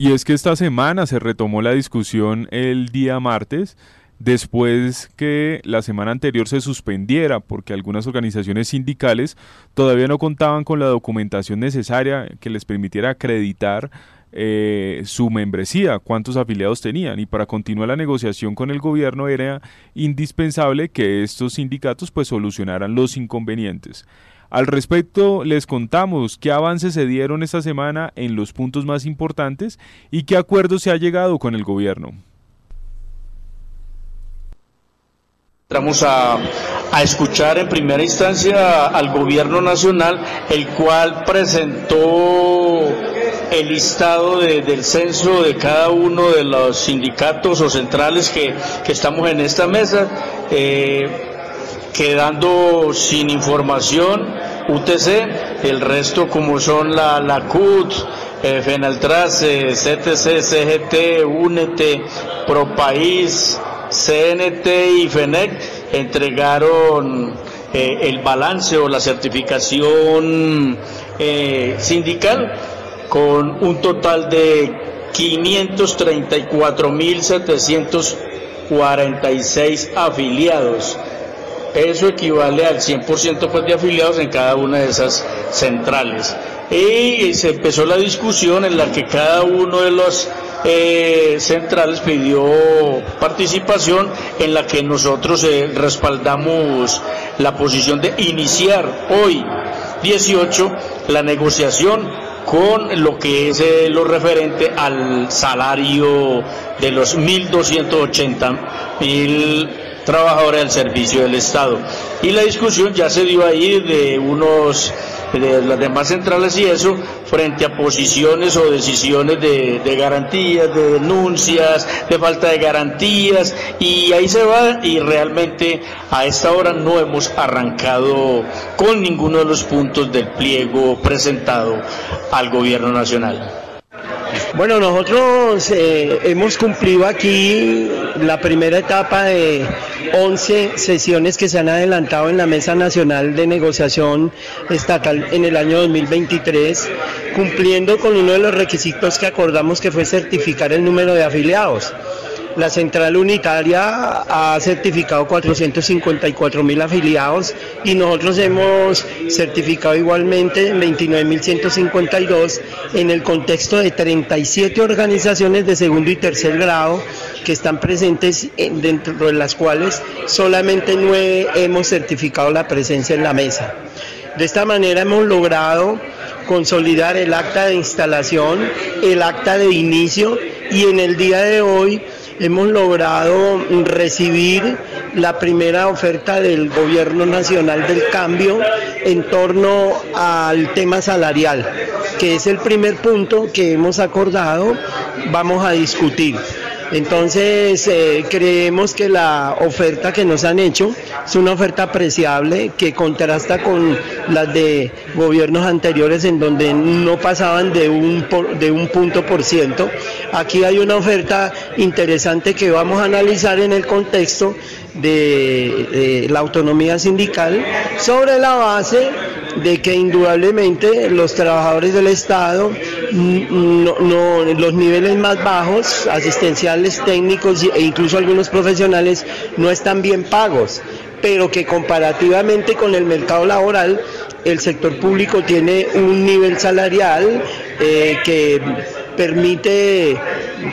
Y es, que esta semana se retomó la discusión el día martes después que la semana anterior se suspendiera porque algunas organizaciones sindicales todavía no contaban con la documentación necesaria que les permitiera acreditar eh, su membresía, cuántos afiliados tenían y para continuar la negociación con el gobierno era indispensable que estos sindicatos pues solucionaran los inconvenientes. Al respecto, les contamos qué avances se dieron esta semana en los puntos más importantes y qué acuerdo se ha llegado con el gobierno. Entramos a, a, escuchar en primera instancia al gobierno nacional, el cual presentó el listado del censo de cada uno de los sindicatos o centrales que, estamos en esta mesa. Eh, quedando sin información UTC, el resto como son la, la CUT, eh, FENALTRAS, CTC, CGT, UNET, ProPaís, CNT y FENEC entregaron eh, el balance o la certificación eh, sindical con un total de 534.746 afiliados eso equivale al 100% pues, de afiliados en cada una de esas centrales. Y se empezó la discusión en la que cada uno de los eh, centrales pidió participación, en la que nosotros eh, respaldamos la posición de iniciar hoy 18 la negociación con lo que es eh, lo referente al salario de los 1.280 mil trabajadores del servicio del Estado. Y la discusión ya se dio ahí de unos de las demás centrales y eso frente a posiciones o decisiones de, de, garantías, de denuncias, de falta de garantías y ahí se va y realmente a esta hora no hemos arrancado con ninguno de los puntos del pliego presentado al gobierno nacional. Bueno, nosotros eh, hemos cumplido aquí la primera etapa de 11 sesiones que se han adelantado en la Mesa Nacional de Negociación Estatal en el año 2023, cumpliendo con uno de los requisitos que acordamos que fue certificar el número de afiliados. La central unitaria ha certificado 454 mil afiliados y nosotros hemos certificado igualmente 29.152 en el contexto de 37 organizaciones de segundo y tercer grado que están presentes dentro de las cuales solamente nueve hemos certificado la presencia en la mesa. De esta manera hemos logrado consolidar el acta de instalación, el acta de inicio y en el día de hoy hemos logrado recibir la primera oferta del Gobierno Nacional del Cambio en torno al tema salarial, que es el primer punto que hemos acordado, vamos a discutir. Entonces, eh, creemos que la oferta que nos han hecho es una oferta apreciable que contrasta con las de gobiernos anteriores en donde no pasaban de un, de un punto por ciento. Aquí hay una oferta interesante que vamos a analizar en el contexto de la autonomía sindical sobre la base de que indudablemente los trabajadores del Estado, no, los niveles más bajos, asistenciales, técnicos e incluso algunos profesionales, no están bien pagos, pero que comparativamente con el mercado laboral, el sector público tiene un nivel salarial eh, que permite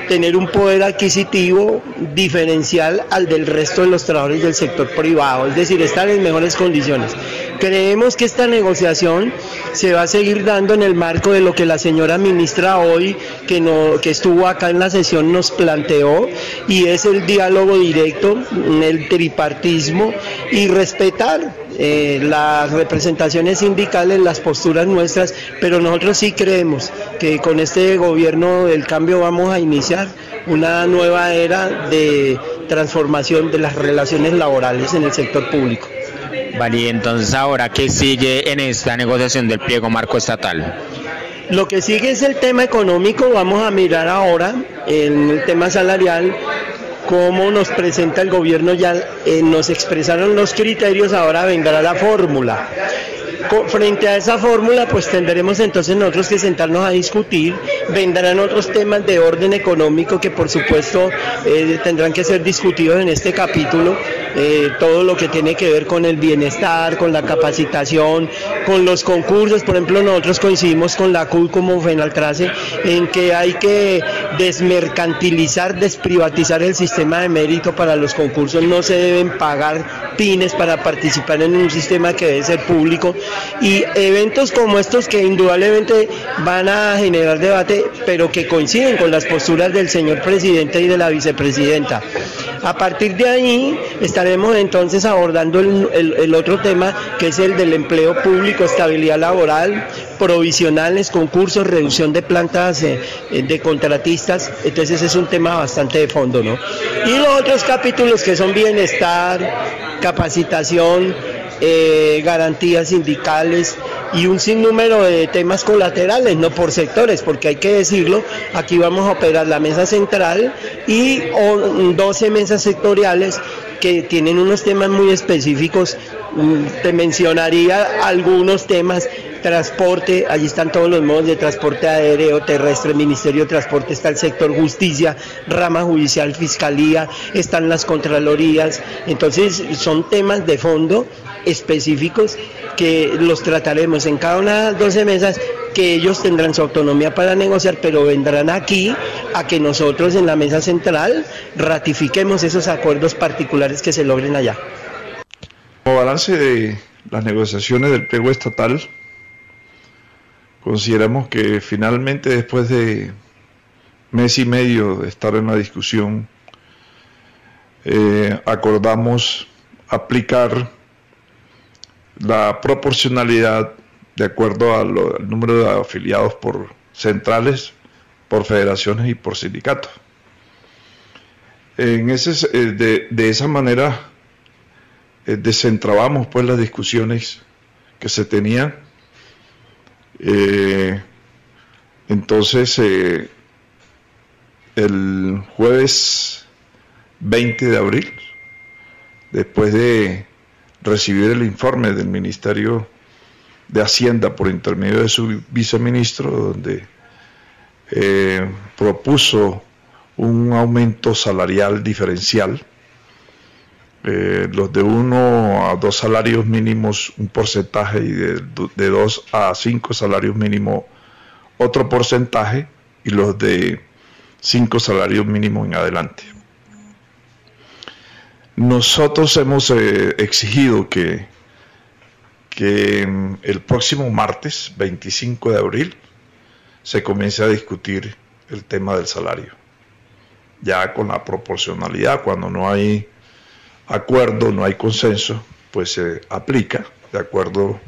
tener un poder adquisitivo diferencial al del resto de los trabajadores del sector privado, es decir, estar en mejores condiciones. Creemos que esta negociación se va a seguir dando en el marco de lo que la señora ministra hoy, que, no, que estuvo acá en la sesión, nos planteó, y es el diálogo directo, el tripartismo y respetar eh, las representaciones sindicales, las posturas nuestras, pero nosotros sí creemos que con este gobierno del cambio vamos a iniciar una nueva era de transformación de las relaciones laborales en el sector público. Vale, y entonces ahora, ¿qué sigue en esta negociación del pliego marco estatal? Lo que sigue es el tema económico, vamos a mirar ahora en el tema salarial cómo nos presenta el gobierno, ya eh, nos expresaron los criterios, ahora vendrá la fórmula. Frente a esa fórmula, pues tendremos entonces nosotros que sentarnos a discutir, vendrán otros temas de orden económico que por supuesto eh, tendrán que ser discutidos en este capítulo, eh, todo lo que tiene que ver con el bienestar, con la capacitación, con los concursos, por ejemplo nosotros coincidimos con la CUL como Fenaltrace en que hay que desmercantilizar, desprivatizar el sistema de mérito para los concursos, no se deben pagar pines para participar en un sistema que debe ser público y eventos como estos que indudablemente van a generar debate, pero que coinciden con las posturas del señor presidente y de la vicepresidenta. A partir de ahí estaremos entonces abordando el, otro tema que es el del empleo público, estabilidad laboral, provisionales, concursos, reducción de plantas eh, de contratistas, entonces es un tema bastante de fondo, ¿no? Y los otros capítulos que son bienestar, capacitación, eh, garantías sindicales y un sinnúmero de temas colaterales, no por sectores, porque hay que decirlo, aquí vamos a operar la mesa central y 12 mesas sectoriales que tienen unos temas muy específicos. Mm, te mencionaría algunos temas transporte, allí están todos los modos de transporte aéreo, terrestre, Ministerio de Transporte, está el sector justicia, rama judicial, fiscalía, están las contralorías, entonces son temas de fondo específicos que los trataremos en cada una de las 12 mesas que ellos tendrán su autonomía para negociar, pero vendrán aquí a que nosotros en la mesa central ratifiquemos esos acuerdos particulares que se logren allá. Como balance de las negociaciones del pliego estatal, Consideramos que finalmente después de mes y medio de estar en la discusión, eh, acordamos aplicar la proporcionalidad de acuerdo al, número de afiliados por centrales, por federaciones y por sindicatos. En ese, eh, de, de, esa manera eh, desentrabamos pues las discusiones que se tenían eh, entonces, eh, el jueves 20 de abril, después de recibir el informe del Ministerio de Hacienda por intermedio de su viceministro, donde eh, propuso un aumento salarial diferencial, eh, los de uno a dos salarios mínimos un porcentaje y de, de dos a cinco salarios mínimos otro porcentaje y los de cinco salarios mínimos en adelante. Nosotros hemos eh, exigido que, que mm, el próximo martes 25 de abril se comience a discutir el tema del salario, ya con la proporcionalidad, cuando no hay acuerdo, no hay consenso, pues se aplica de acuerdo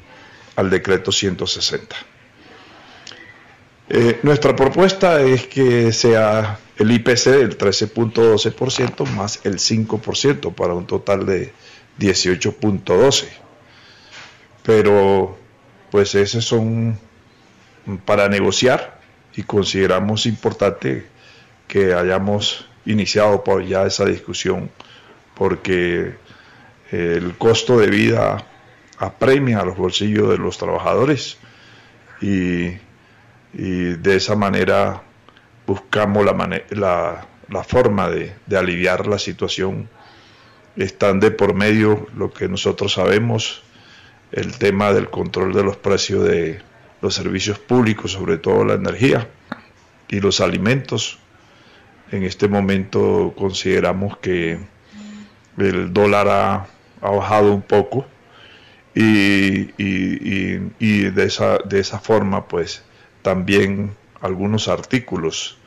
al decreto 160. Eh, nuestra propuesta es que sea el IPC del 13.12% más el 5% para un total de 18.12. Pero pues esos son para negociar y consideramos importante que hayamos iniciado ya esa discusión porque el costo de vida apremia a los bolsillos de los trabajadores y, de esa manera buscamos la, la, forma de, aliviar la situación. Están de por medio lo que nosotros sabemos, el tema del control de los precios de los servicios públicos, sobre todo la energía y los alimentos. En este momento consideramos que el dólar ha, bajado un poco y, de, esa, de esa forma pues también algunos artículos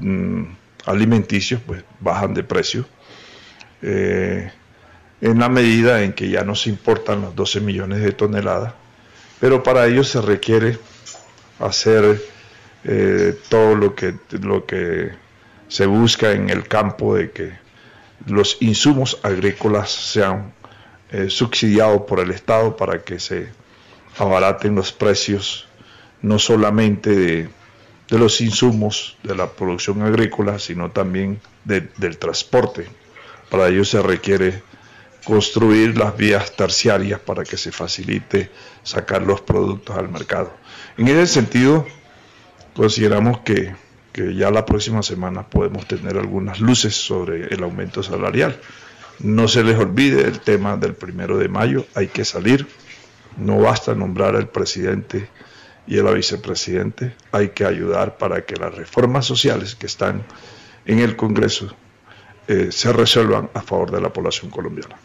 mm, alimenticios pues bajan de precio. Eh, en la medida en que ya no se importan los 12 millones de toneladas pero para ello se requiere hacer eh, todo lo que, lo que se busca en el campo de que los insumos agrícolas sean eh, subsidiados por el Estado para que se abaraten los precios no solamente de, los insumos de la producción agrícola, sino también del transporte. Para ello se requiere construir las vías terciarias para que se facilite sacar los productos al mercado. En ese sentido, consideramos que, que ya la próxima semana podemos tener algunas luces sobre el aumento salarial. No se les olvide el tema del primero de mayo, hay que salir, no basta nombrar al presidente y la vicepresidente, hay que ayudar para que las reformas sociales que están en el Congreso eh, se resuelvan a favor de la población colombiana.